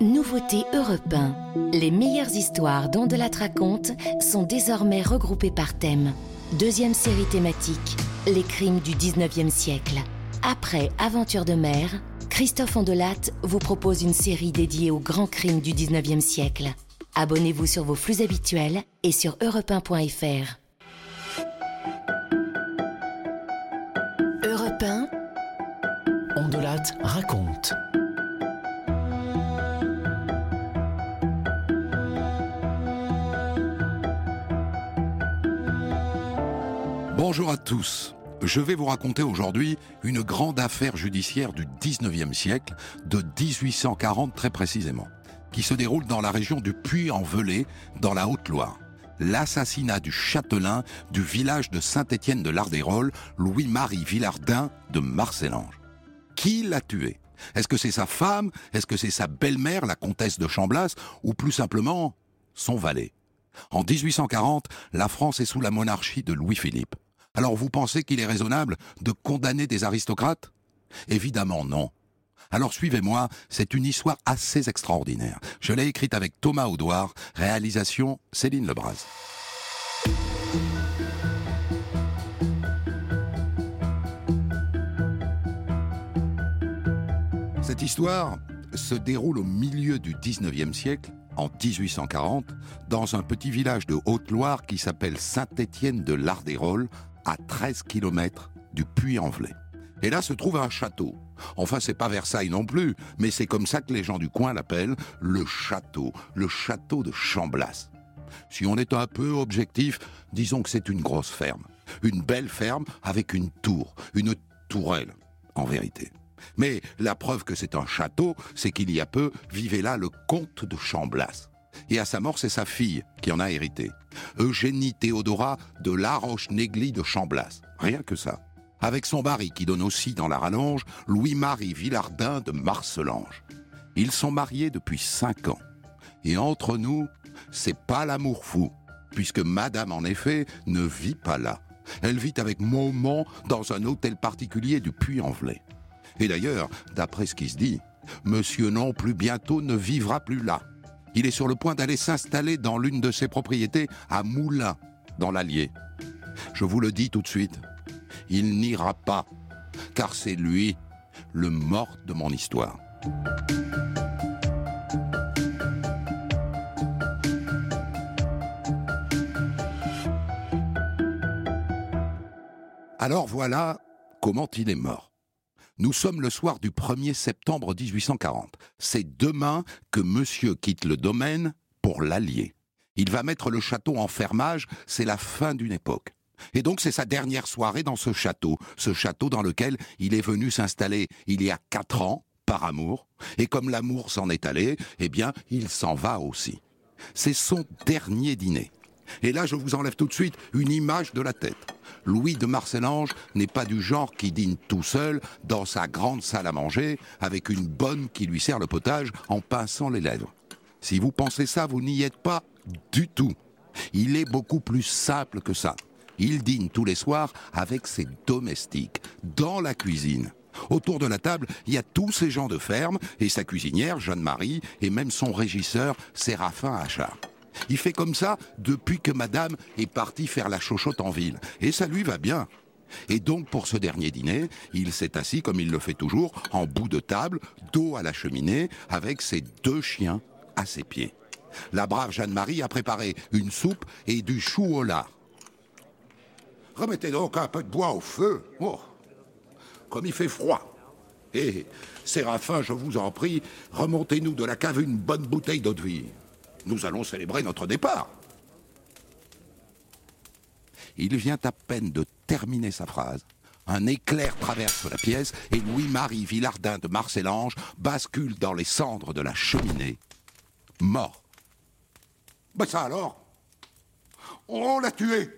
Nouveauté Europe 1. Les meilleures histoires dont de la raconte sont désormais regroupées par thème. Deuxième série thématique, les crimes du 19e siècle. Après Aventure de mer, Christophe Ondelat vous propose une série dédiée aux grands crimes du 19e siècle. Abonnez-vous sur vos flux habituels et sur europe1.fr. Europe 1. Ondelat raconte. Bonjour à tous. Je vais vous raconter aujourd'hui une grande affaire judiciaire du 19e siècle, de 1840 très précisément, qui se déroule dans la région du Puy-en-Velay, dans la Haute-Loire. L'assassinat du châtelain du village de Saint-Étienne de l'Ardérolles, Louis-Marie Villardin de Marcellange. Qui l'a tué? Est-ce que c'est sa femme? Est-ce que c'est sa belle-mère, la comtesse de Chamblas Ou plus simplement, son valet? En 1840, la France est sous la monarchie de Louis-Philippe. Alors vous pensez qu'il est raisonnable de condamner des aristocrates? Évidemment non. Alors suivez-moi, c'est une histoire assez extraordinaire. Je l'ai écrite avec Thomas Audouard, réalisation Céline Lebras. Cette histoire se déroule au milieu du 19e siècle, en 1840, dans un petit village de Haute-Loire qui s'appelle Saint-Étienne de l'Ardérolles, à 13 km du Puy-en-Velay. Et là se trouve un château. Enfin, c'est pas Versailles non plus, mais c'est comme ça que les gens du coin l'appellent le château, le château de Chamblas. Si on est un peu objectif, disons que c'est une grosse ferme. Une belle ferme avec une tour, une tourelle, en vérité. Mais la preuve que c'est un château, c'est qu'il y a peu vivait là le comte de Chamblas. Et à sa mort, c'est sa fille qui en a hérité. Eugénie Théodora de Laroche-Négly de Chamblas. Rien que ça. Avec son mari qui donne aussi dans la rallonge, Louis-Marie Villardin de Marcelange. Ils sont mariés depuis cinq ans. Et entre nous, c'est pas l'amour fou, puisque madame, en effet, ne vit pas là. Elle vit avec Maumont dans un hôtel particulier du Puy-en-Velay. Et d'ailleurs, d'après ce qui se dit, monsieur non plus bientôt ne vivra plus là. Il est sur le point d'aller s'installer dans l'une de ses propriétés à Moulins, dans l'Allier. Je vous le dis tout de suite, il n'ira pas, car c'est lui le mort de mon histoire. Alors voilà comment il est mort. Nous sommes le soir du 1er septembre 1840. C'est demain que monsieur quitte le domaine pour l'Allier. Il va mettre le château en fermage, c'est la fin d'une époque. Et donc c'est sa dernière soirée dans ce château, ce château dans lequel il est venu s'installer il y a quatre ans, par amour, et comme l'amour s'en est allé, eh bien, il s'en va aussi. C'est son dernier dîner. Et là, je vous enlève tout de suite une image de la tête. Louis de Marcellange n'est pas du genre qui dîne tout seul dans sa grande salle à manger avec une bonne qui lui sert le potage en pinçant les lèvres. Si vous pensez ça, vous n'y êtes pas du tout. Il est beaucoup plus simple que ça. Il dîne tous les soirs avec ses domestiques, dans la cuisine. Autour de la table, il y a tous ces gens de ferme, et sa cuisinière, Jeanne-Marie, et même son régisseur, Séraphin Achard. Il fait comme ça depuis que madame est partie faire la chochotte en ville. Et ça lui va bien. Et donc, pour ce dernier dîner, il s'est assis, comme il le fait toujours, en bout de table, dos à la cheminée, avec ses deux chiens à ses pieds. La brave Jeanne-Marie a préparé une soupe et du chou au lard. Remettez donc un peu de bois au feu. Oh, comme il fait froid. Et, Séraphin, je vous en prie, remontez-nous de la cave une bonne bouteille d'eau de vie. Nous allons célébrer notre départ. Il vient à peine de terminer sa phrase. Un éclair traverse la pièce et Louis-Marie Villardin de Marcellange bascule dans les cendres de la cheminée, mort. Ben ça alors? On l'a tué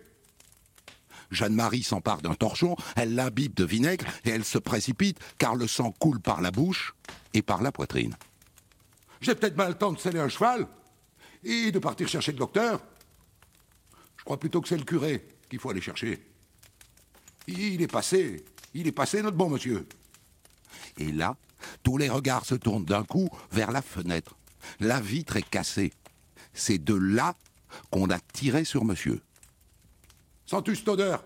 Jeanne-Marie s'empare d'un torchon, elle l'imbibe de vinaigre et elle se précipite car le sang coule par la bouche et par la poitrine. J'ai peut-être mal le temps de sceller un cheval et de partir chercher le docteur. Je crois plutôt que c'est le curé qu'il faut aller chercher. Il est passé, il est passé, notre bon monsieur. Et là, tous les regards se tournent d'un coup vers la fenêtre. La vitre est cassée. C'est de là qu'on a tiré sur monsieur. Sens-tu cette odeur?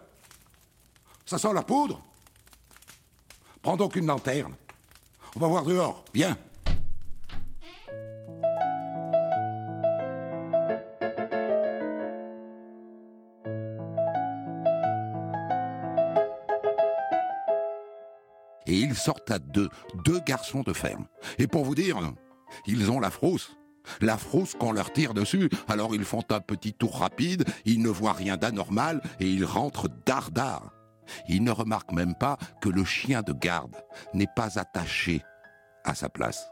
Ça sent la poudre? Prends donc une lanterne. On va voir dehors. Viens. Sortent à deux, deux garçons de ferme. Et pour vous dire, ils ont la frousse. La frousse qu'on leur tire dessus, alors ils font un petit tour rapide, ils ne voient rien d'anormal et ils rentrent dardard. Ils ne remarquent même pas que le chien de garde n'est pas attaché à sa place.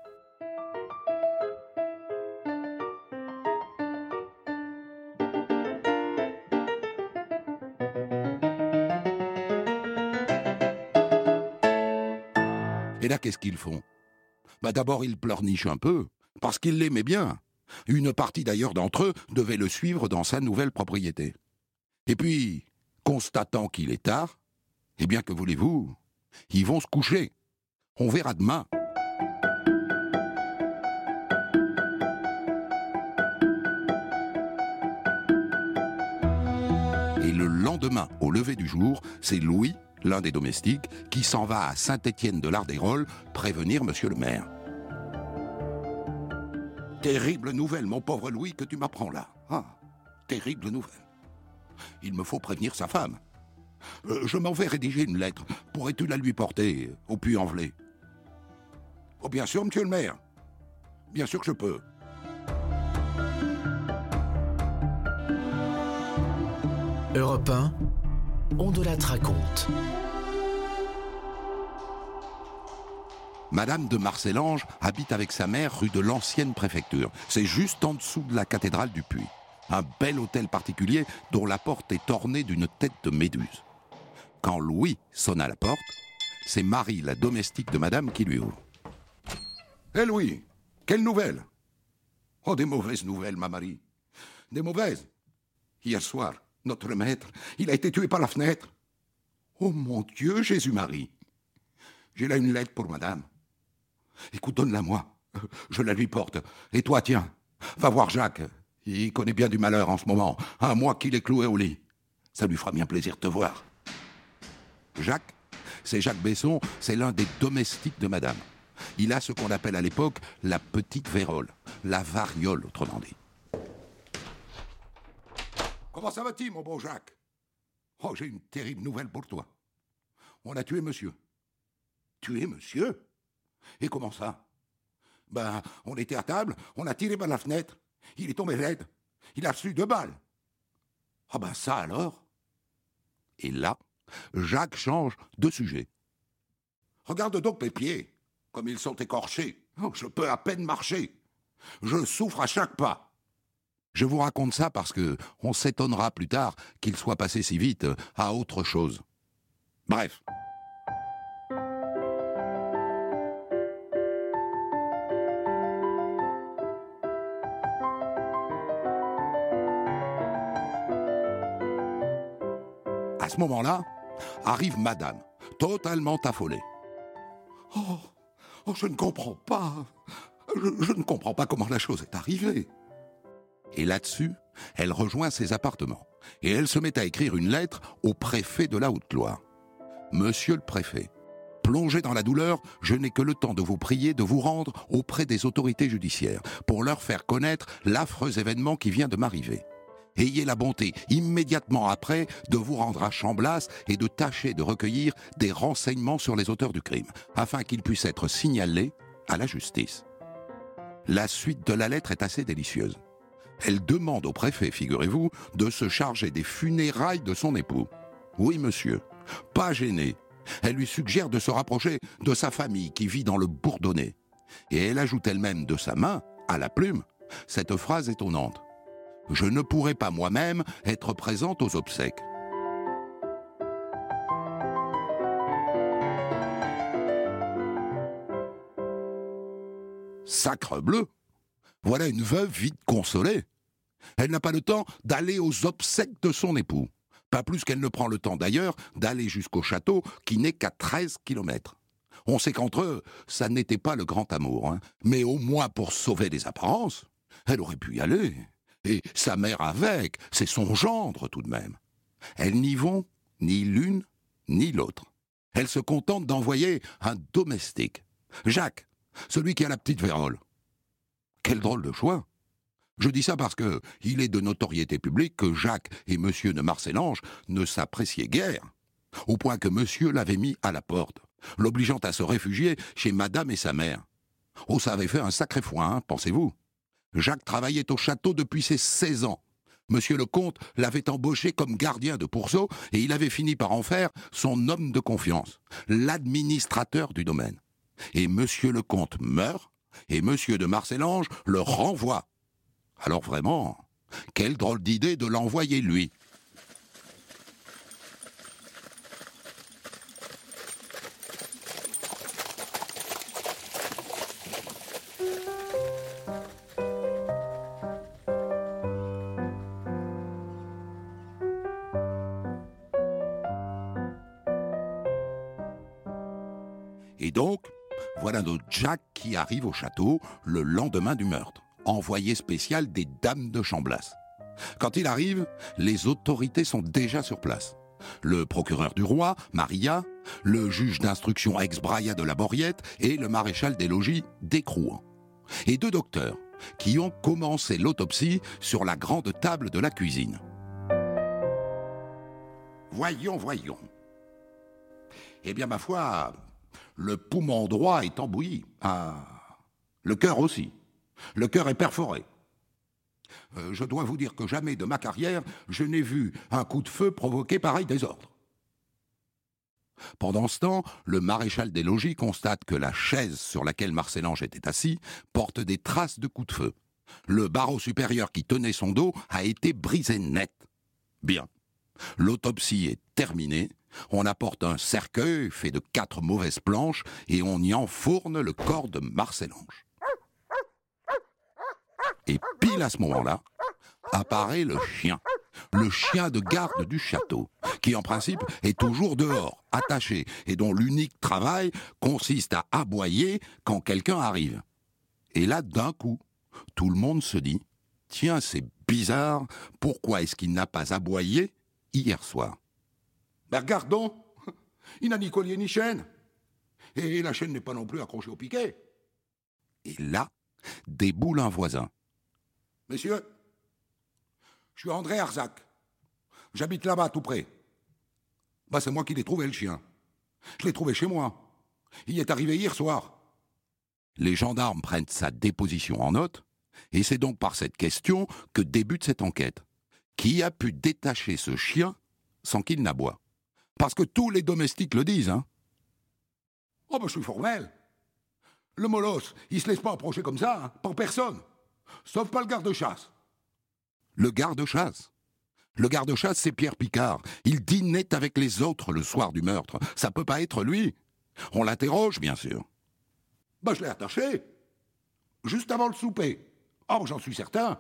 Et là, qu'est-ce qu'ils font? Bah D'abord, ils pleurnichent un peu, parce qu'ils l'aimaient bien. Une partie d'ailleurs d'entre eux devait le suivre dans sa nouvelle propriété. Et puis, constatant qu'il est tard, eh bien que voulez-vous? Ils vont se coucher. On verra demain. Et le lendemain, au lever du jour, c'est Louis, l'un des domestiques, qui s'en va à Saint-Étienne de l'Ardérolles prévenir monsieur le maire. Terrible nouvelle, mon pauvre Louis, que tu m'apprends là. Ah, terrible nouvelle. Il me faut prévenir sa femme. Euh, je m'en vais rédiger une lettre. Pourrais-tu la lui porter au Puy-en-Velay? Oh, bien sûr, monsieur le maire. Bien sûr que je peux. Europe 1, on de la raconte. Madame de Marcellange habite avec sa mère rue de l'ancienne préfecture. C'est juste en dessous de la cathédrale du Puy. Un bel hôtel particulier dont la porte est ornée d'une tête de méduse. Quand Louis sonne à la porte, c'est Marie, la domestique de madame, qui lui ouvre. Hé Louis, quelle nouvelle? Oh, des mauvaises nouvelles, ma Marie. Des mauvaises? Hier soir, notre maître, il a été tué par la fenêtre. Oh mon Dieu, Jésus-Marie. J'ai là une lettre pour madame. Écoute, donne-la moi. Je la lui porte. Et toi, tiens, va voir Jacques. Il connaît bien du malheur en ce moment. Un mois qu'il est cloué au lit. Ça lui fera bien plaisir de te voir. Jacques, c'est Jacques Besson, c'est l'un des domestiques de madame. Il a ce qu'on appelle à l'époque la petite vérole, la variole autrement dit. Comment ça va-t-il, mon bon Jacques Oh, j'ai une terrible nouvelle pour toi. On a tué monsieur. Tué monsieur? Et comment ça? Ben, on était à table, on a tiré par la fenêtre. Il est tombé raide. Il a reçu deux balles. Ah ben ça alors? Et là, Jacques change de sujet. Regarde donc mes pieds, comme ils sont écorchés. Oh, je peux à peine marcher. Je souffre à chaque pas. Je vous raconte ça parce que on s'étonnera plus tard qu'il soit passé si vite à autre chose. Bref. À ce moment-là, arrive madame, totalement affolée. Oh, oh je ne comprends pas. Je ne comprends pas comment la chose est arrivée. Et là-dessus, elle rejoint ses appartements. Et elle se met à écrire une lettre au préfet de la Haute-Loire. Monsieur le préfet, plongé dans la douleur, je n'ai que le temps de vous prier de vous rendre auprès des autorités judiciaires pour leur faire connaître l'affreux événement qui vient de m'arriver. Ayez la bonté, immédiatement après, de vous rendre à Chamblas et de tâcher de recueillir des renseignements sur les auteurs du crime, afin qu'ils puissent être signalés à la justice. La suite de la lettre est assez délicieuse. Elle demande au préfet, figurez-vous, de se charger des funérailles de son époux. Oui, monsieur, pas gêné. Elle lui suggère de se rapprocher de sa famille qui vit dans le Bourdonnais. Et elle ajoute elle-même de sa main, à la plume, cette phrase étonnante. Je ne pourrai pas moi-même être présente aux obsèques. Sacre bleu Voilà une veuve vite consolée. Elle n'a pas le temps d'aller aux obsèques de son époux. Pas plus qu'elle ne prend le temps d'ailleurs d'aller jusqu'au château qui n'est qu'à 13 kilomètres. On sait qu'entre eux, ça n'était pas le grand amour, hein. mais au moins pour sauver les apparences, elle aurait pu y aller. Et sa mère avec, c'est son gendre tout de même. Elles n'y vont ni l'une ni l'autre. Elles se contentent d'envoyer un domestique. Jacques, celui qui a la petite vérole. Quel drôle de choix. Je dis ça parce que il est de notoriété publique que Jacques et monsieur de Marcellange ne s'appréciaient guère, au point que monsieur l'avait mis à la porte, l'obligeant à se réfugier chez madame et sa mère. Oh, ça avait fait un sacré foin, hein, pensez-vous. Jacques travaillait au château depuis ses 16 ans. Monsieur le comte l'avait embauché comme gardien de pourceau et il avait fini par en faire son homme de confiance, l'administrateur du domaine. Et monsieur le comte meurt et monsieur de Marcellange le renvoie. Alors vraiment, quelle drôle d'idée de l'envoyer lui. Jack qui arrive au château le lendemain du meurtre, envoyé spécial des dames de Chamblas. Quand il arrive, les autorités sont déjà sur place. Le procureur du roi, Maria, le juge d'instruction ex-Braya de la Borriette et le maréchal des logis d'Écrouan. Et deux docteurs qui ont commencé l'autopsie sur la grande table de la cuisine. Voyons, voyons. Eh bien, ma foi, le poumon droit est embouilli. Ah, le cœur aussi. Le cœur est perforé. Euh, je dois vous dire que jamais de ma carrière, je n'ai vu un coup de feu provoquer pareil désordre. Pendant ce temps, le maréchal des logis constate que la chaise sur laquelle Marcellange était assis porte des traces de coups de feu. Le barreau supérieur qui tenait son dos a été brisé net. Bien. L'autopsie est terminée. On apporte un cercueil fait de quatre mauvaises planches et on y enfourne le corps de Marcellange. Et pile à ce moment-là, apparaît le chien, le chien de garde du château, qui en principe est toujours dehors, attaché, et dont l'unique travail consiste à aboyer quand quelqu'un arrive. Et là, d'un coup, tout le monde se dit, tiens, c'est bizarre, pourquoi est-ce qu'il n'a pas aboyé hier soir? Ben regardons, il n'a ni collier ni chaîne. Et la chaîne n'est pas non plus accrochée au piquet. Et là, déboule un voisin. Messieurs, je suis André Arzac. J'habite là-bas, tout près. Bah, c'est moi qui l'ai trouvé, le chien. Je l'ai trouvé chez moi. Il est arrivé hier soir. Les gendarmes prennent sa déposition en note, et c'est donc par cette question que débute cette enquête. Qui a pu détacher ce chien sans qu'il n'aboie? Parce que tous les domestiques le disent, hein Oh, ben, je suis formel. Le molosse, il se laisse pas approcher comme ça, hein, par personne. Sauf pas le garde-chasse. Le garde-chasse Le garde-chasse, c'est Pierre Picard. Il dînait avec les autres le soir du meurtre. Ça peut pas être lui. On l'interroge, bien sûr. Ben, je l'ai attaché. Juste avant le souper. Oh, j'en suis certain.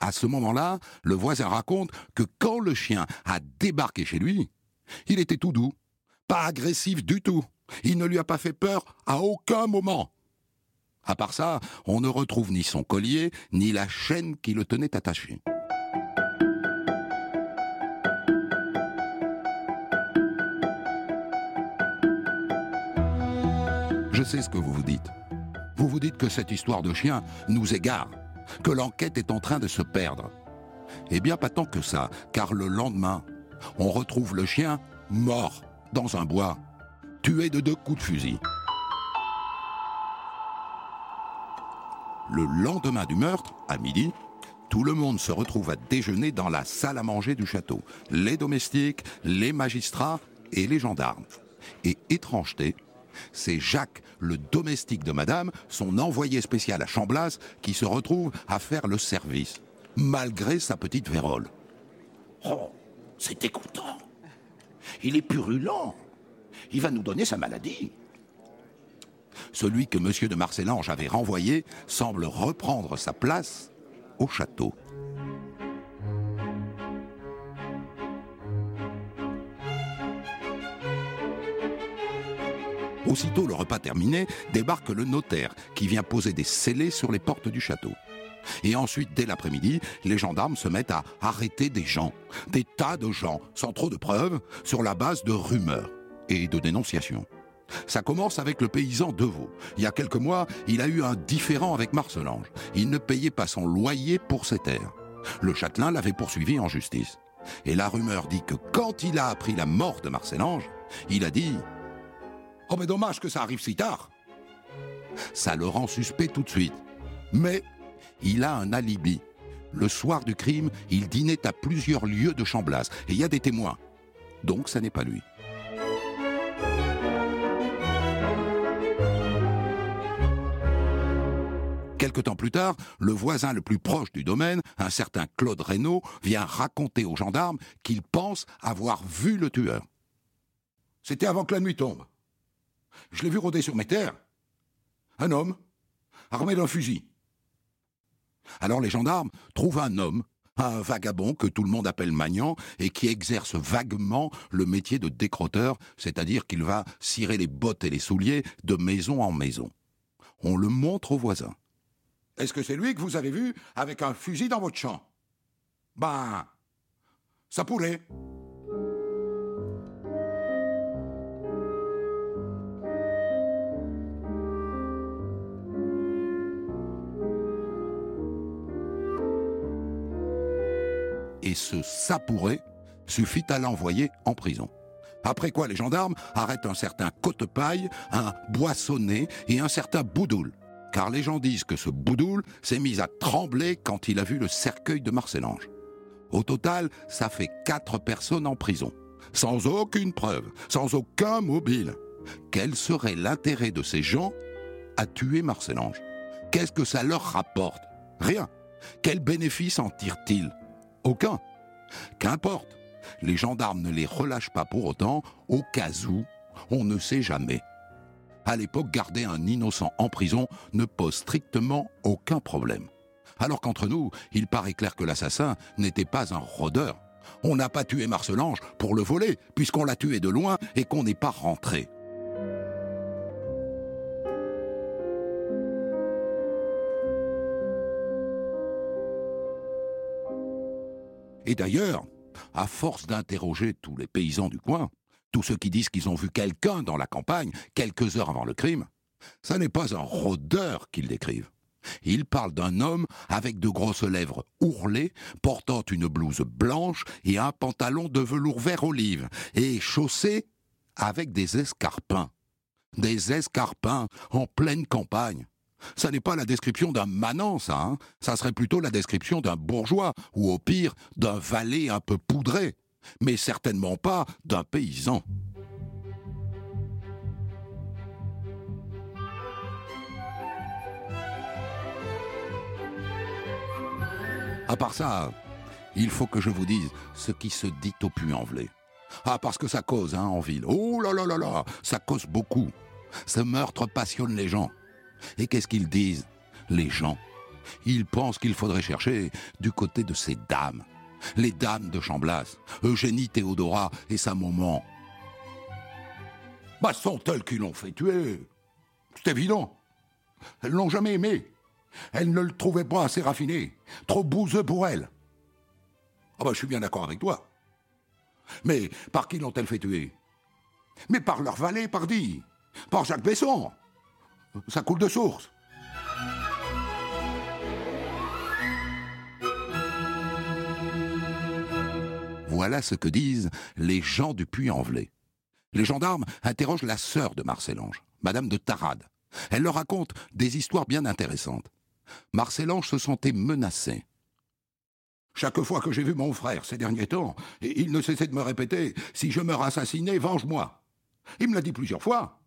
À ce moment-là, le voisin raconte que quand le chien a débarqué chez lui, il était tout doux, pas agressif du tout. Il ne lui a pas fait peur à aucun moment. À part ça, on ne retrouve ni son collier, ni la chaîne qui le tenait attaché. Je sais ce que vous vous dites. Vous vous dites que cette histoire de chien nous égare, que l'enquête est en train de se perdre. Eh bien, pas tant que ça, car le lendemain, on retrouve le chien mort dans un bois, tué de deux coups de fusil. Le lendemain du meurtre, à midi, tout le monde se retrouve à déjeuner dans la salle à manger du château. Les domestiques, les magistrats et les gendarmes. Et étrangeté, c'est Jacques, le domestique de madame, son envoyé spécial à Chamblas, qui se retrouve à faire le service, malgré sa petite vérole. Oh, c'est écoutant. Il est purulent. Il va nous donner sa maladie. Celui que M. de Marcellange avait renvoyé semble reprendre sa place au château. Aussitôt le repas terminé, débarque le notaire qui vient poser des scellés sur les portes du château. Et ensuite, dès l'après-midi, les gendarmes se mettent à arrêter des gens, des tas de gens, sans trop de preuves, sur la base de rumeurs et de dénonciations. Ça commence avec le paysan Deveau. Il y a quelques mois, il a eu un différend avec Marcelange. Il ne payait pas son loyer pour ses terres. Le châtelain l'avait poursuivi en justice. Et la rumeur dit que quand il a appris la mort de Marcelange, il a dit Oh mais dommage que ça arrive si tard. Ça le rend suspect tout de suite. Mais il a un alibi. Le soir du crime, il dînait à plusieurs lieux de Chamblas et il y a des témoins. Donc ça n'est pas lui. Quelque temps plus tard, le voisin le plus proche du domaine, un certain Claude Reynaud, vient raconter aux gendarmes qu'il pense avoir vu le tueur. C'était avant que la nuit tombe. Je l'ai vu rôder sur mes terres. Un homme, armé d'un fusil. Alors les gendarmes trouvent un homme, un vagabond que tout le monde appelle Magnan et qui exerce vaguement le métier de décrotteur, c'est-à-dire qu'il va cirer les bottes et les souliers de maison en maison. On le montre aux voisins. Est-ce que c'est lui que vous avez vu avec un fusil dans votre champ? Ben, ça pourrait. Et ce ça pourrait suffit à l'envoyer en prison. Après quoi, les gendarmes arrêtent un certain Côtepaille, un Boissonnet et un certain Boudoul car les gens disent que ce Boudoul s'est mis à trembler quand il a vu le cercueil de Marcelange. Au total, ça fait quatre personnes en prison, sans aucune preuve, sans aucun mobile. Quel serait l'intérêt de ces gens à tuer Marcelange? Qu'est-ce que ça leur rapporte? Rien. Quel bénéfice en tirent-ils Aucun. Qu'importe. Les gendarmes ne les relâchent pas pour autant, au cas où, on ne sait jamais à l'époque, garder un innocent en prison ne pose strictement aucun problème. Alors qu'entre nous, il paraît clair que l'assassin n'était pas un rôdeur. On n'a pas tué Marcelange pour le voler, puisqu'on l'a tué de loin et qu'on n'est pas rentré. Et d'ailleurs, à force d'interroger tous les paysans du coin, tous ceux qui disent qu'ils ont vu quelqu'un dans la campagne quelques heures avant le crime, ça n'est pas un rôdeur qu'ils décrivent. Ils parlent d'un homme avec de grosses lèvres ourlées, portant une blouse blanche et un pantalon de velours vert olive, et chaussé avec des escarpins. Des escarpins en pleine campagne. Ça n'est pas la description d'un manant, ça. Hein ça serait plutôt la description d'un bourgeois, ou au pire, d'un valet un peu poudré mais certainement pas d'un paysan. À part ça, il faut que je vous dise ce qui se dit au Puy-en-Velay. Ah, parce que ça cause, hein, en ville. Oh là là là là, ça cause beaucoup. Ce meurtre passionne les gens. Et qu'est-ce qu'ils disent, les gens? Ils pensent qu'il faudrait chercher du côté de ces dames les dames de Chamblas, Eugénie Théodora et sa maman. Bah, sont elles qui l'ont fait tuer? C'est évident. Elles l'ont jamais aimé. Elles ne le trouvaient pas assez raffiné, trop bouseux pour elles. Ah bah, je suis bien d'accord avec toi. Mais par qui l'ont-elles fait tuer? Mais par leur valet, pardi. Par Jacques Besson. Ça coule de source. Voilà ce que disent les gens du Puy-en-Velay. Les gendarmes interrogent la sœur de Marcel-Ange, Madame de Tarade. Elle leur raconte des histoires bien intéressantes. Marcel-Ange se sentait menacé. Chaque fois que j'ai vu mon frère ces derniers temps, il ne cessait de me répéter Si je meurs assassiné, venge-moi. Il me l'a dit plusieurs fois,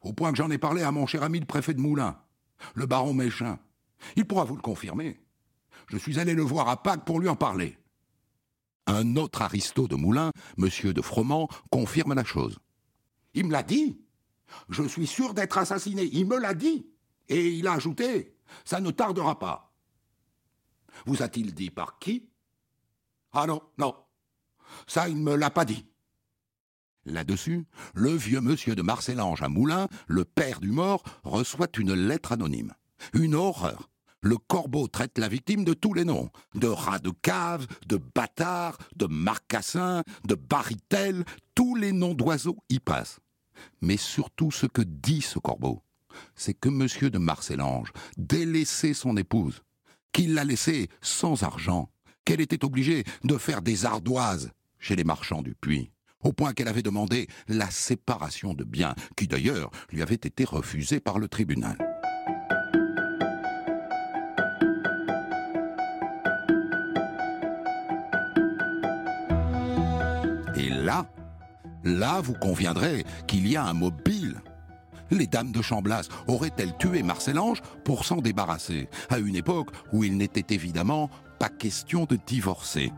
au point que j'en ai parlé à mon cher ami le préfet de Moulins, le baron Méchin. Il pourra vous le confirmer. Je suis allé le voir à Pâques pour lui en parler. Un autre aristo de Moulins, monsieur de Froment, confirme la chose. Il me l'a dit. Je suis sûr d'être assassiné. Il me l'a dit. Et il a ajouté Ça ne tardera pas. Vous a-t-il dit par qui? Ah non, non. Ça, il ne me l'a pas dit. Là-dessus, le vieux monsieur de Marcellange à Moulins, le père du mort, reçoit une lettre anonyme. Une horreur. Le corbeau traite la victime de tous les noms. De rat de cave, de bâtard, de marcassin, de baritel, tous les noms d'oiseaux y passent. Mais surtout ce que dit ce corbeau, c'est que monsieur de Marcellange délaissait son épouse, qu'il l'a laissée sans argent, qu'elle était obligée de faire des ardoises chez les marchands du puits, au point qu'elle avait demandé la séparation de biens, qui d'ailleurs lui avait été refusée par le tribunal. Et là, là vous conviendrez qu'il y a un mobile. Les dames de Chamblas auraient-elles tué Marcel-Ange pour s'en débarrasser, à une époque où il n'était évidemment pas question de divorcer?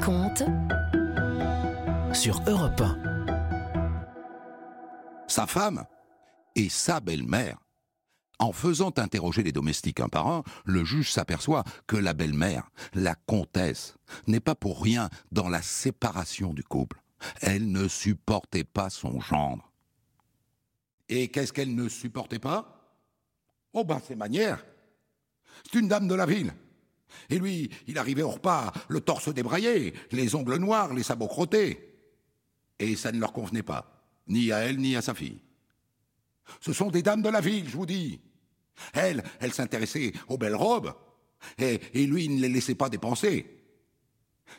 Raconte sur Europe 1. Sa femme et sa belle-mère. En faisant interroger les domestiques un par un, le juge s'aperçoit que la belle-mère, la comtesse, n'est pas pour rien dans la séparation du couple. Elle ne supportait pas son gendre. Et qu'est-ce qu'elle ne supportait pas? Oh ben ses manières. C'est une dame de la ville. Et lui, il arrivait au repas, le torse débraillé, les ongles noirs, les sabots crottés. Et ça ne leur convenait pas, ni à elle, ni à sa fille. Ce sont des dames de la ville, je vous dis. Elle, elle s'intéressait aux belles robes, et, lui, il ne les laissait pas dépenser.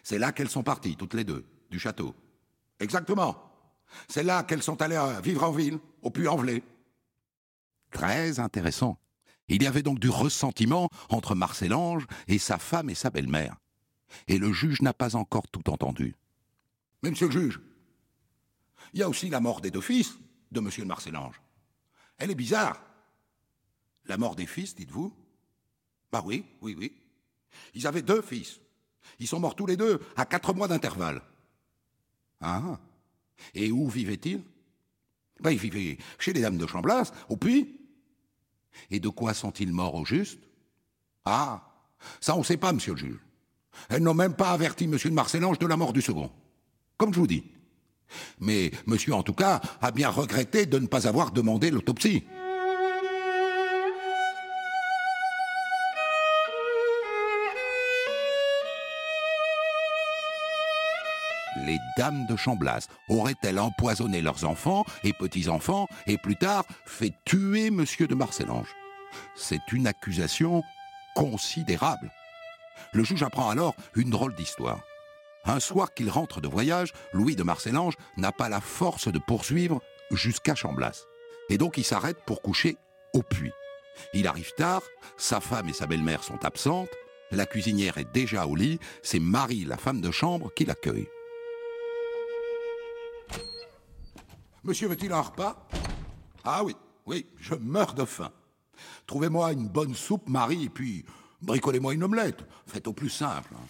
C'est là qu'elles sont parties, toutes les deux, du château. Exactement. C'est là qu'elles sont allées vivre en ville, au Puy-en-Velay. Très intéressant. Il y avait donc du ressentiment entre Marcel-Ange et sa femme et sa belle-mère. Et le juge n'a pas encore tout entendu. Mais monsieur le juge, il y a aussi la mort des deux fils de monsieur de Marcel-Ange. Elle est bizarre. La mort des fils, dites-vous? Bah oui, oui, oui. Ils avaient deux fils. Ils sont morts tous les deux à quatre mois d'intervalle. Ah. Et où vivaient-ils? Ben, ils vivaient chez les dames de Chamblas, au puits. Et de quoi sont-ils morts au juste? Ah, ça on ne sait pas, monsieur le juge. Elles n'ont même pas averti monsieur de Marcellange de la mort du second. Comme je vous dis. Mais monsieur, en tout cas, a bien regretté de ne pas avoir demandé l'autopsie. Les dames de Chamblas auraient-elles empoisonné leurs enfants et petits-enfants et plus tard fait tuer monsieur de Marcellange? C'est une accusation considérable. Le juge apprend alors une drôle d'histoire. Un soir qu'il rentre de voyage, Louis de Marcellange n'a pas la force de poursuivre jusqu'à Chamblas. Et donc il s'arrête pour coucher au puits. Il arrive tard, sa femme et sa belle-mère sont absentes, la cuisinière est déjà au lit, c'est Marie, la femme de chambre, qui l'accueille. Monsieur veut-il un repas? Ah oui, oui, je meurs de faim. Trouvez-moi une bonne soupe, Marie, et puis bricolez-moi une omelette. Faites au plus simple. hein.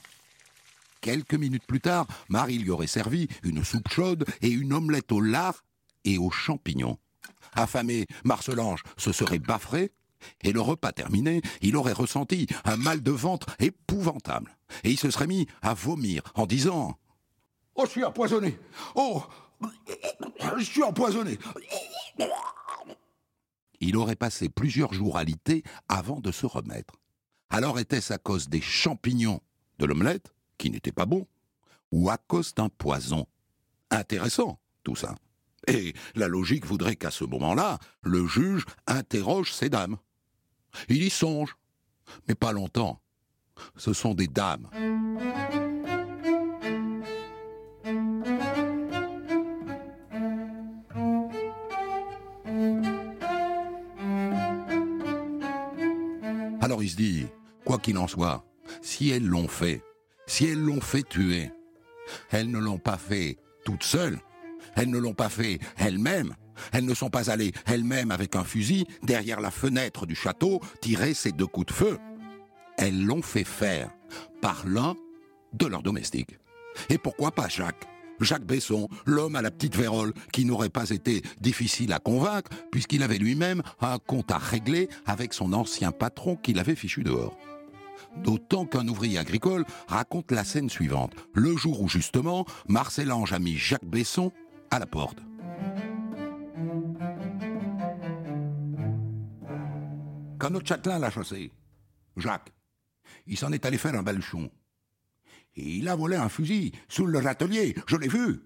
Quelques minutes plus tard, Marie lui aurait servi une soupe chaude et une omelette au lard et aux champignons. Affamé, Marcelange se serait baffré, et le repas terminé, il aurait ressenti un mal de ventre épouvantable. Et il se serait mis à vomir en disant Oh, je suis empoisonné Oh Je suis empoisonné Il aurait passé plusieurs jours à liter avant de se remettre. Alors était-ce à cause des champignons de l'omelette, qui n'étaient pas bons, ou à cause d'un poison? Intéressant, tout ça. Et la logique voudrait qu'à ce moment-là, le juge interroge ces dames. Il y songe, mais pas longtemps. Ce sont des dames. Qu'il en soit, si elles l'ont fait, si elles l'ont fait tuer, elles ne l'ont pas fait toutes seules, elles ne l'ont pas fait elles-mêmes, elles ne sont pas allées elles-mêmes avec un fusil derrière la fenêtre du château tirer ces deux coups de feu. Elles l'ont fait faire par l'un de leurs domestiques. Et pourquoi pas Jacques? Jacques Besson, l'homme à la petite vérole, qui n'aurait pas été difficile à convaincre, puisqu'il avait lui-même un compte à régler avec son ancien patron qui l'avait fichu dehors. D'autant qu'un ouvrier agricole raconte la scène suivante, le jour où justement Marcel-Ange a mis Jacques Besson à la porte. Quand notre châtelain l'a chassé, Jacques, il s'en est allé faire un baluchon. Et il a volé un fusil sous le atelier, je l'ai vu.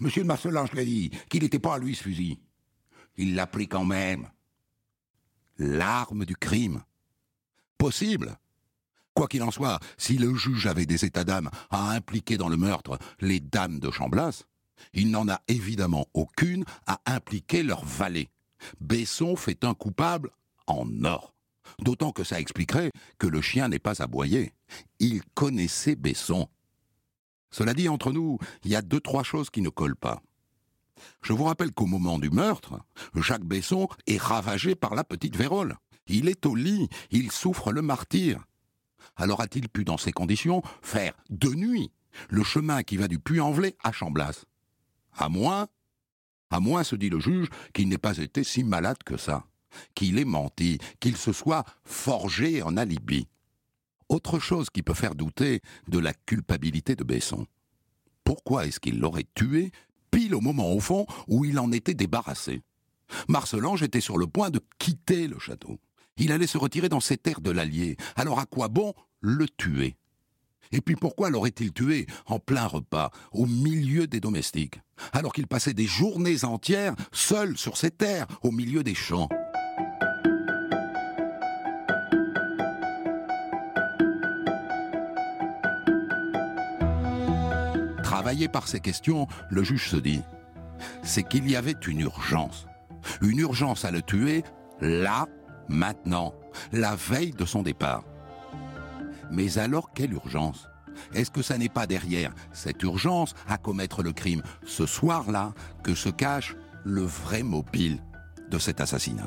Monsieur de Marcelange l'a dit qu'il n'était pas à lui ce fusil. Il l'a pris quand même. L'arme du crime. Possible. Quoi qu'il en soit, si le juge avait des états d'âme à impliquer dans le meurtre les dames de Chamblas, il n'en a évidemment aucune à impliquer leur valet. Besson fait un coupable en or. D'autant que ça expliquerait que le chien n'est pas aboyé. Il connaissait Besson. Cela dit, entre nous, il y a deux, trois choses qui ne collent pas. Je vous rappelle qu'au moment du meurtre, Jacques Besson est ravagé par la petite vérole. Il est au lit, il souffre le martyr. Alors a-t-il pu, dans ces conditions, faire de nuit le chemin qui va du Puy-en-Velay à Chamblas À moins, à moins, se dit le juge, qu'il n'ait pas été si malade que ça, qu'il ait menti, qu'il se soit forgé en alibi. Autre chose qui peut faire douter de la culpabilité de Besson. Pourquoi est-ce qu'il l'aurait tué pile au moment au fond où il en était débarrassé? Marcelange était sur le point de quitter le château. Il allait se retirer dans ses terres de l'Allier. Alors à quoi bon le tuer? Et puis pourquoi l'aurait-il tué en plein repas, au milieu des domestiques, alors qu'il passait des journées entières seul sur ses terres, au milieu des champs? Travaillé par ces questions, le juge se dit, c'est qu'il y avait une urgence. Une urgence à le tuer, là, maintenant, la veille de son départ. Mais alors, quelle urgence? Est-ce que ça n'est pas derrière cette urgence à commettre le crime, ce soir-là, que se cache le vrai mobile de cet assassinat?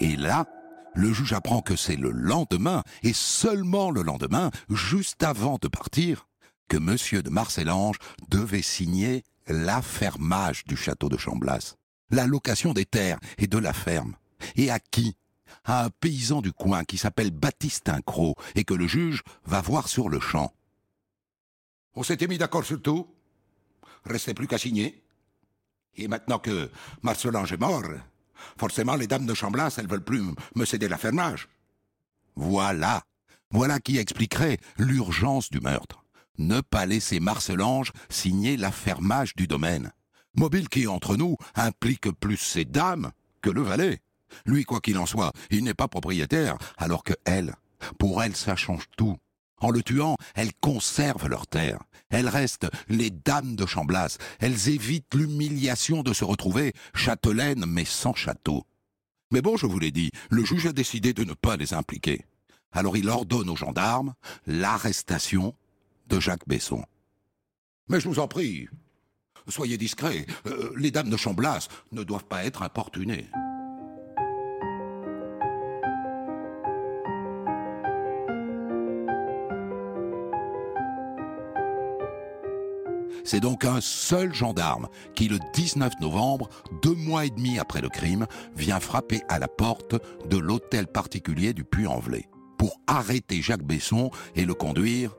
Et là, le juge apprend que c'est le lendemain, et seulement le lendemain, juste avant de partir, que M. de Marcellange devait signer l'affermage du château de Chamblas, la location des terres et de la ferme. Et à qui? À un paysan du coin qui s'appelle Baptiste Incro et que le juge va voir sur le champ. On s'était mis d'accord sur tout. Restait plus qu'à signer. Et maintenant que Marcelange est mort, Forcément, les dames de Chamblas, elles veulent plus me céder l'affermage. Voilà. Voilà qui expliquerait l'urgence du meurtre. Ne pas laisser Marcelange signer l'affermage du domaine. Mobile qui, entre nous, implique plus ces dames que le valet. Lui, quoi qu'il en soit, il n'est pas propriétaire, alors que elle, pour elle, ça change tout. En le tuant, elles conservent leur terre. Elles restent les dames de Chamblas. Elles évitent l'humiliation de se retrouver châtelaines mais sans château. Mais bon, je vous l'ai dit, le juge a décidé de ne pas les impliquer. Alors il ordonne aux gendarmes l'arrestation de Jacques Besson. Mais je vous en prie, soyez discrets. Euh, les dames de Chamblas ne doivent pas être importunées. C'est donc un seul gendarme qui, le 19 novembre, deux mois et demi après le crime, vient frapper à la porte de l'hôtel particulier du Puy-en-Velay pour arrêter Jacques Besson et le conduire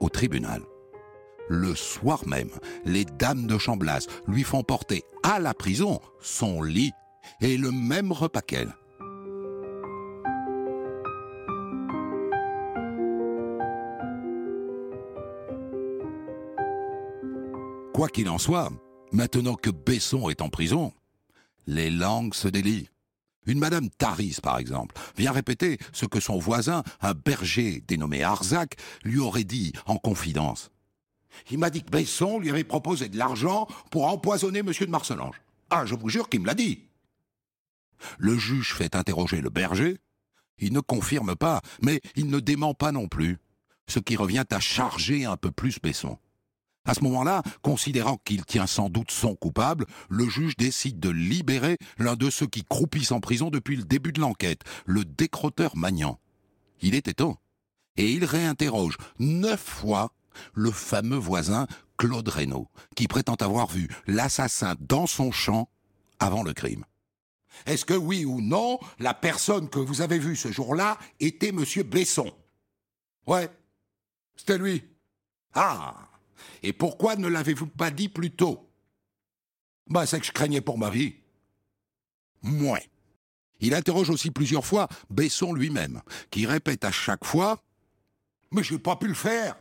au tribunal. Le soir même, les dames de Chamblas lui font porter à la prison son lit et le même repas qu'elle. Quoi qu'il en soit, maintenant que Besson est en prison, les langues se délient. Une madame Taris, par exemple, vient répéter ce que son voisin, un berger dénommé Arzac, lui aurait dit en confidence. Il m'a dit que Besson lui avait proposé de l'argent pour empoisonner Monsieur de Marcelange. Ah, je vous jure qu'il me l'a dit. Le juge fait interroger le berger. Il ne confirme pas, mais il ne dément pas non plus, ce qui revient à charger un peu plus Besson. À ce moment-là, considérant qu'il tient sans doute son coupable, le juge décide de libérer l'un de ceux qui croupissent en prison depuis le début de l'enquête, le décroteur Magnan. Il était temps. Et il réinterroge neuf fois le fameux voisin Claude Reynaud, qui prétend avoir vu l'assassin dans son champ avant le crime. Est-ce que oui ou non, la personne que vous avez vue ce jour-là était Monsieur Besson? Ouais, c'était lui. Ah Et pourquoi ne l'avez-vous pas dit plus tôt? Bah, c'est que je craignais pour ma vie. Moins. Il interroge aussi plusieurs fois Besson lui-même, qui répète à chaque fois Mais j'ai pas pu le faire.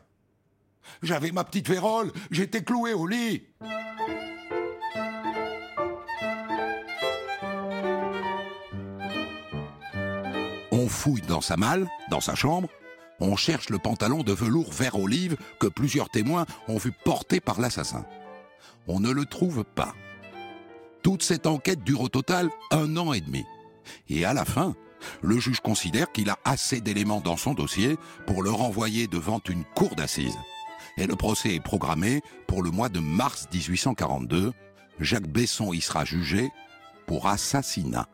J'avais ma petite vérole, j'étais cloué au lit. On fouille dans sa malle, dans sa chambre, on cherche le pantalon de velours vert olive que plusieurs témoins ont vu porter par l'assassin. On ne le trouve pas. Toute cette enquête dure au total un an et demi. Et à la fin, le juge considère qu'il a assez d'éléments dans son dossier pour le renvoyer devant une cour d'assises. Et le procès est programmé pour le mois de mars 1842. Jacques Besson y sera jugé pour assassinat.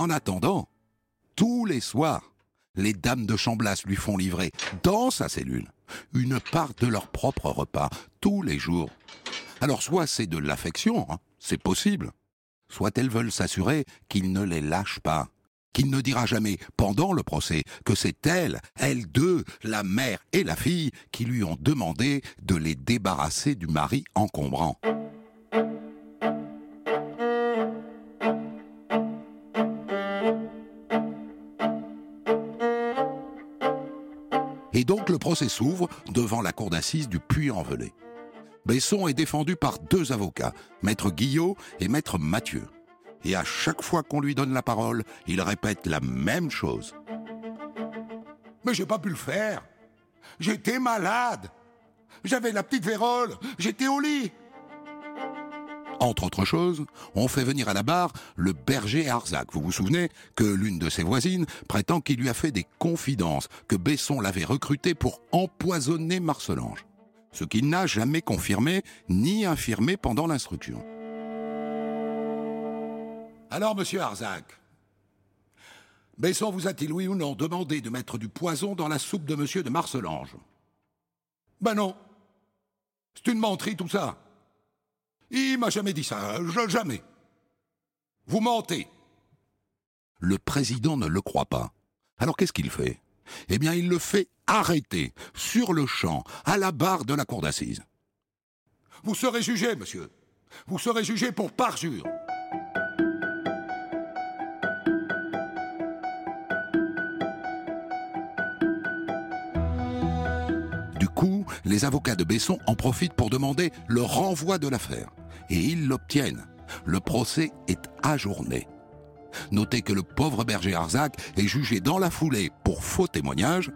En attendant, tous les soirs, les dames de Chamblas lui font livrer, dans sa cellule, une part de leur propre repas, tous les jours. Alors soit c'est de l'affection, hein, c'est possible, soit elles veulent s'assurer qu'il ne les lâche pas, qu'il ne dira jamais, pendant le procès, que c'est elle, elles deux, la mère et la fille, qui lui ont demandé de les débarrasser du mari encombrant. Et donc le procès s'ouvre devant la cour d'assises du Puy-en-Velay. Besson est défendu par deux avocats, maître Guillot et maître Mathieu. Et à chaque fois qu'on lui donne la parole, il répète la même chose. Mais j'ai pas pu le faire. J'étais malade. J'avais la petite vérole. J'étais au lit. Entre autres choses, on fait venir à la barre le berger Arzac. Vous vous souvenez que l'une de ses voisines prétend qu'il lui a fait des confidences, que Besson l'avait recruté pour empoisonner Marcelange. Ce qu'il n'a jamais confirmé ni infirmé pendant l'instruction. Alors, monsieur Arzac, Besson vous a-t-il, oui ou non, demandé de mettre du poison dans la soupe de monsieur de Marcelange? Ben non. C'est une menterie, tout ça. Il m'a jamais dit ça, je, jamais. Vous mentez. Le président ne le croit pas. Alors qu'est-ce qu'il fait? Eh bien, il le fait arrêter, sur le champ, à la barre de la cour d'assises. Vous serez jugé, monsieur. Vous serez jugé pour parjure. Les avocats de Besson en profitent pour demander le renvoi de l'affaire. Et ils l'obtiennent. Le procès est ajourné. Notez que le pauvre berger Arzac est jugé dans la foulée pour faux témoignage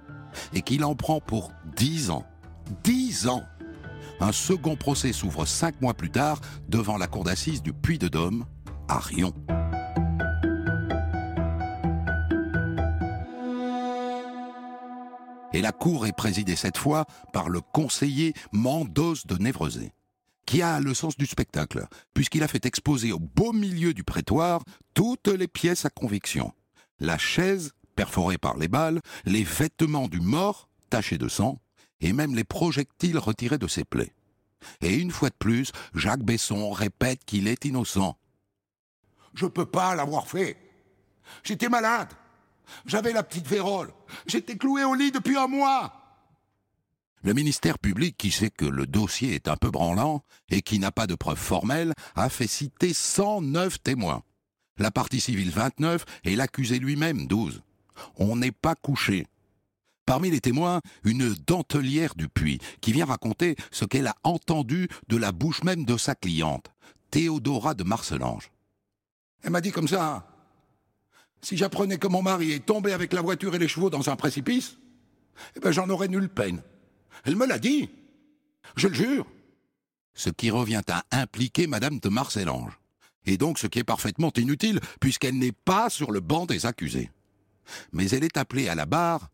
et qu'il en prend pour 10 ans. 10 ans Un second procès s'ouvre cinq mois plus tard devant la cour d'assises du Puy-de-Dôme, à Rion. Et la cour est présidée cette fois par le conseiller Mandos de Névrezé, qui a le sens du spectacle, puisqu'il a fait exposer au beau milieu du prétoire toutes les pièces à conviction. La chaise, perforée par les balles, les vêtements du mort, tachés de sang, et même les projectiles retirés de ses plaies. Et une fois de plus, Jacques Besson répète qu'il est innocent. Je peux pas l'avoir fait. J'étais malade. J'avais la petite vérole. J'étais cloué au lit depuis un mois. Le ministère public, qui sait que le dossier est un peu branlant et qui n'a pas de preuves formelles, a fait citer 109 témoins. La partie civile 29 et l'accusé lui-même 12. On n'est pas couché. Parmi les témoins, une dentelière du puits qui vient raconter ce qu'elle a entendu de la bouche même de sa cliente, Théodora de Marcelange. Elle m'a dit comme ça, si j'apprenais que mon mari est tombé avec la voiture et les chevaux dans un précipice, eh ben j'en aurais nulle peine. Elle me l'a dit. Je le jure. Ce qui revient à impliquer Madame de Marcellange. Et donc ce qui est parfaitement inutile, puisqu'elle n'est pas sur le banc des accusés. Mais elle est appelée à la barre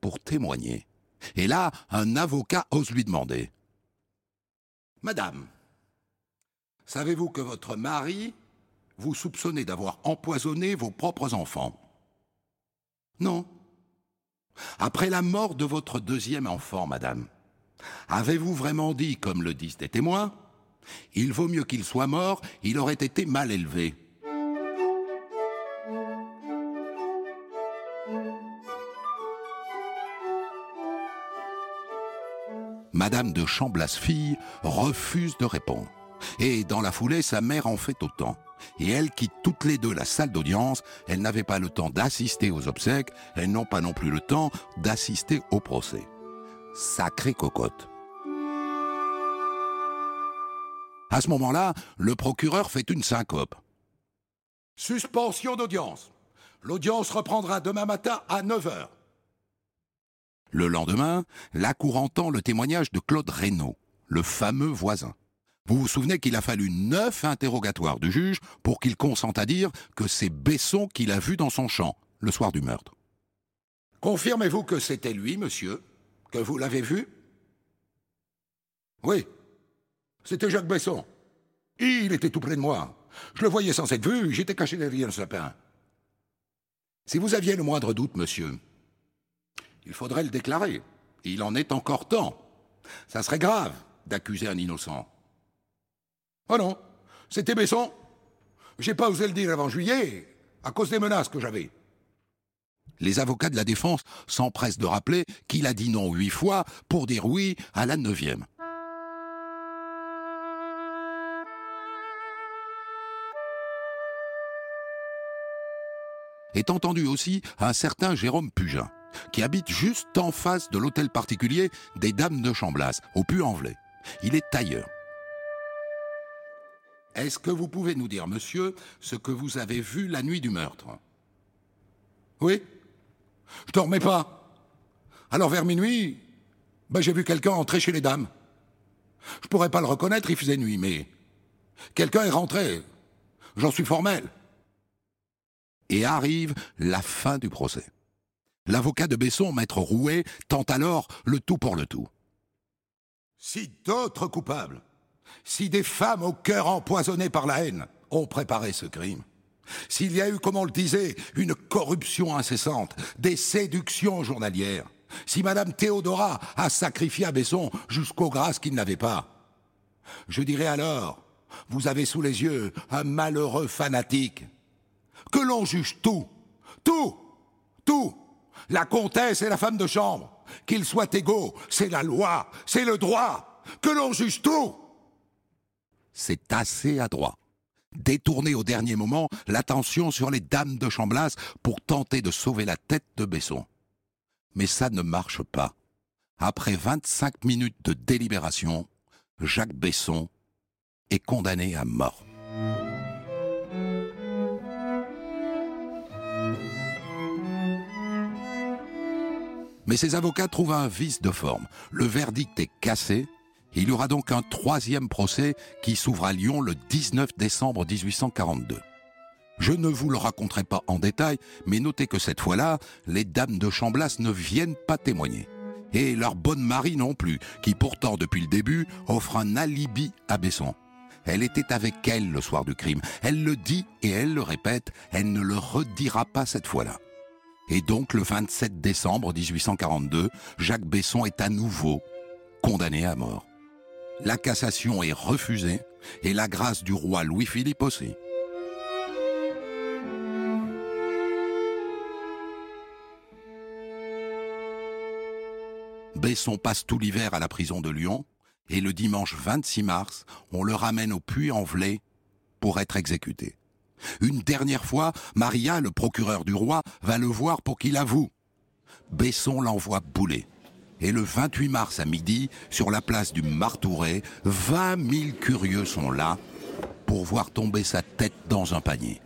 pour témoigner. Et là, un avocat ose lui demander. Madame, savez-vous que votre mari vous soupçonnez d'avoir empoisonné vos propres enfants Non. Après la mort de votre deuxième enfant, madame, avez-vous vraiment dit, comme le disent les témoins, il vaut mieux qu'il soit mort, il aurait été mal élevé Madame de Chamblas-Fille refuse de répondre. Et dans la foulée, sa mère en fait autant. Et elles quittent toutes les deux la salle d'audience. Elles n'avaient pas le temps d'assister aux obsèques. Elles n'ont pas non plus le temps d'assister au procès. Sacrée cocotte. À ce moment-là, le procureur fait une syncope. Suspension d'audience. L'audience reprendra demain matin à 9h. Le lendemain, la cour entend le témoignage de Claude Reynaud, le fameux voisin. Vous vous souvenez qu'il a fallu neuf interrogatoires du juge pour qu'il consente à dire que c'est Besson qu'il a vu dans son champ le soir du meurtre. Confirmez-vous que c'était lui, monsieur Que vous l'avez vu? Oui. C'était Jacques Besson. Il était tout près de moi. Je le voyais sans être vu, j'étais caché derrière le sapin. Si vous aviez le moindre doute, monsieur, il faudrait le déclarer. Il en est encore temps. Ça serait grave d'accuser un innocent. Oh non, c'était Besson. J'ai pas osé le dire avant juillet, à cause des menaces que j'avais. Les avocats de la défense s'empressent de rappeler qu'il a dit non huit fois pour dire oui à la neuvième. Est entendu aussi un certain Jérôme Pugin, qui habite juste en face de l'hôtel particulier des Dames de Chamblas, au Puy-en-Velay. Il est tailleur. Est-ce que vous pouvez nous dire, monsieur, ce que vous avez vu la nuit du meurtre? Oui? Je dormais pas. Alors vers minuit, ben, j'ai vu quelqu'un entrer chez les dames. Je pourrais pas le reconnaître, il faisait nuit, mais quelqu'un est rentré. J'en suis formel. Et arrive la fin du procès. L'avocat de Besson, maître Rouet, tente alors le tout pour le tout. Si d'autres coupables si des femmes au cœur empoisonné par la haine ont préparé ce crime, s'il y a eu, comme on le disait, une corruption incessante, des séductions journalières, si Madame Théodora a sacrifié à Besson jusqu'aux grâces qu'il n'avait pas, je dirais alors, vous avez sous les yeux un malheureux fanatique. Que l'on juge tout, tout, tout, la comtesse et la femme de chambre, qu'ils soient égaux, c'est la loi, c'est le droit, que l'on juge tout c'est assez adroit. Détourner au dernier moment l'attention sur les dames de Chamblas pour tenter de sauver la tête de Besson. Mais ça ne marche pas. Après 25 minutes de délibération, Jacques Besson est condamné à mort. Mais ses avocats trouvent un vice de forme. Le verdict est cassé il y aura donc un troisième procès qui s'ouvre à Lyon le 19 décembre 1842. Je ne vous le raconterai pas en détail, mais notez que cette fois-là, les dames de Chamblas ne viennent pas témoigner. Et leur bonne Marie non plus, qui pourtant depuis le début offre un alibi à Besson. Elle était avec elle le soir du crime. Elle le dit et elle le répète, elle ne le redira pas cette fois-là. Et donc le 27 décembre 1842, Jacques Besson est à nouveau condamné à mort la cassation est refusée et la grâce du roi Louis-Philippe aussi. Besson passe tout l'hiver à la prison de Lyon et le dimanche 26 mars, on le ramène au Puy-en-Velay pour être exécuté. Une dernière fois, Maria, le procureur du roi, va le voir pour qu'il avoue. Besson l'envoie bouler. Et le 28 mars à midi, sur la place du Martouret, 20 000 curieux sont là pour voir tomber sa tête dans un panier.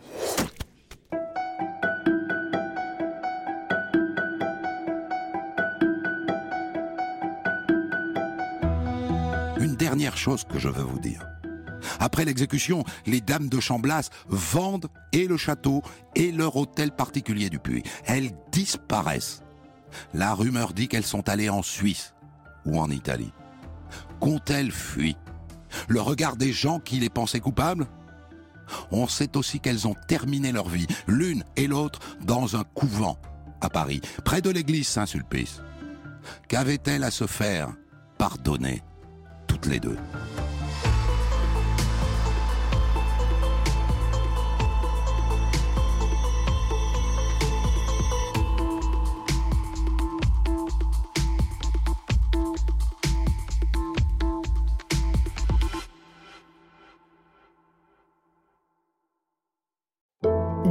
Une dernière chose que je veux vous dire. Après l'exécution, les dames de Chamblas vendent et le château et leur hôtel particulier du Puy. Elles disparaissent la rumeur dit qu'elles sont allées en Suisse ou en Italie. Qu'ont-elles fui? Le regard des gens qui les pensaient coupables? On sait aussi qu'elles ont terminé leur vie, l'une et l'autre, dans un couvent, à Paris, près de l'église Saint-Sulpice. Qu'avaient-elles à se faire? Pardonner, toutes les deux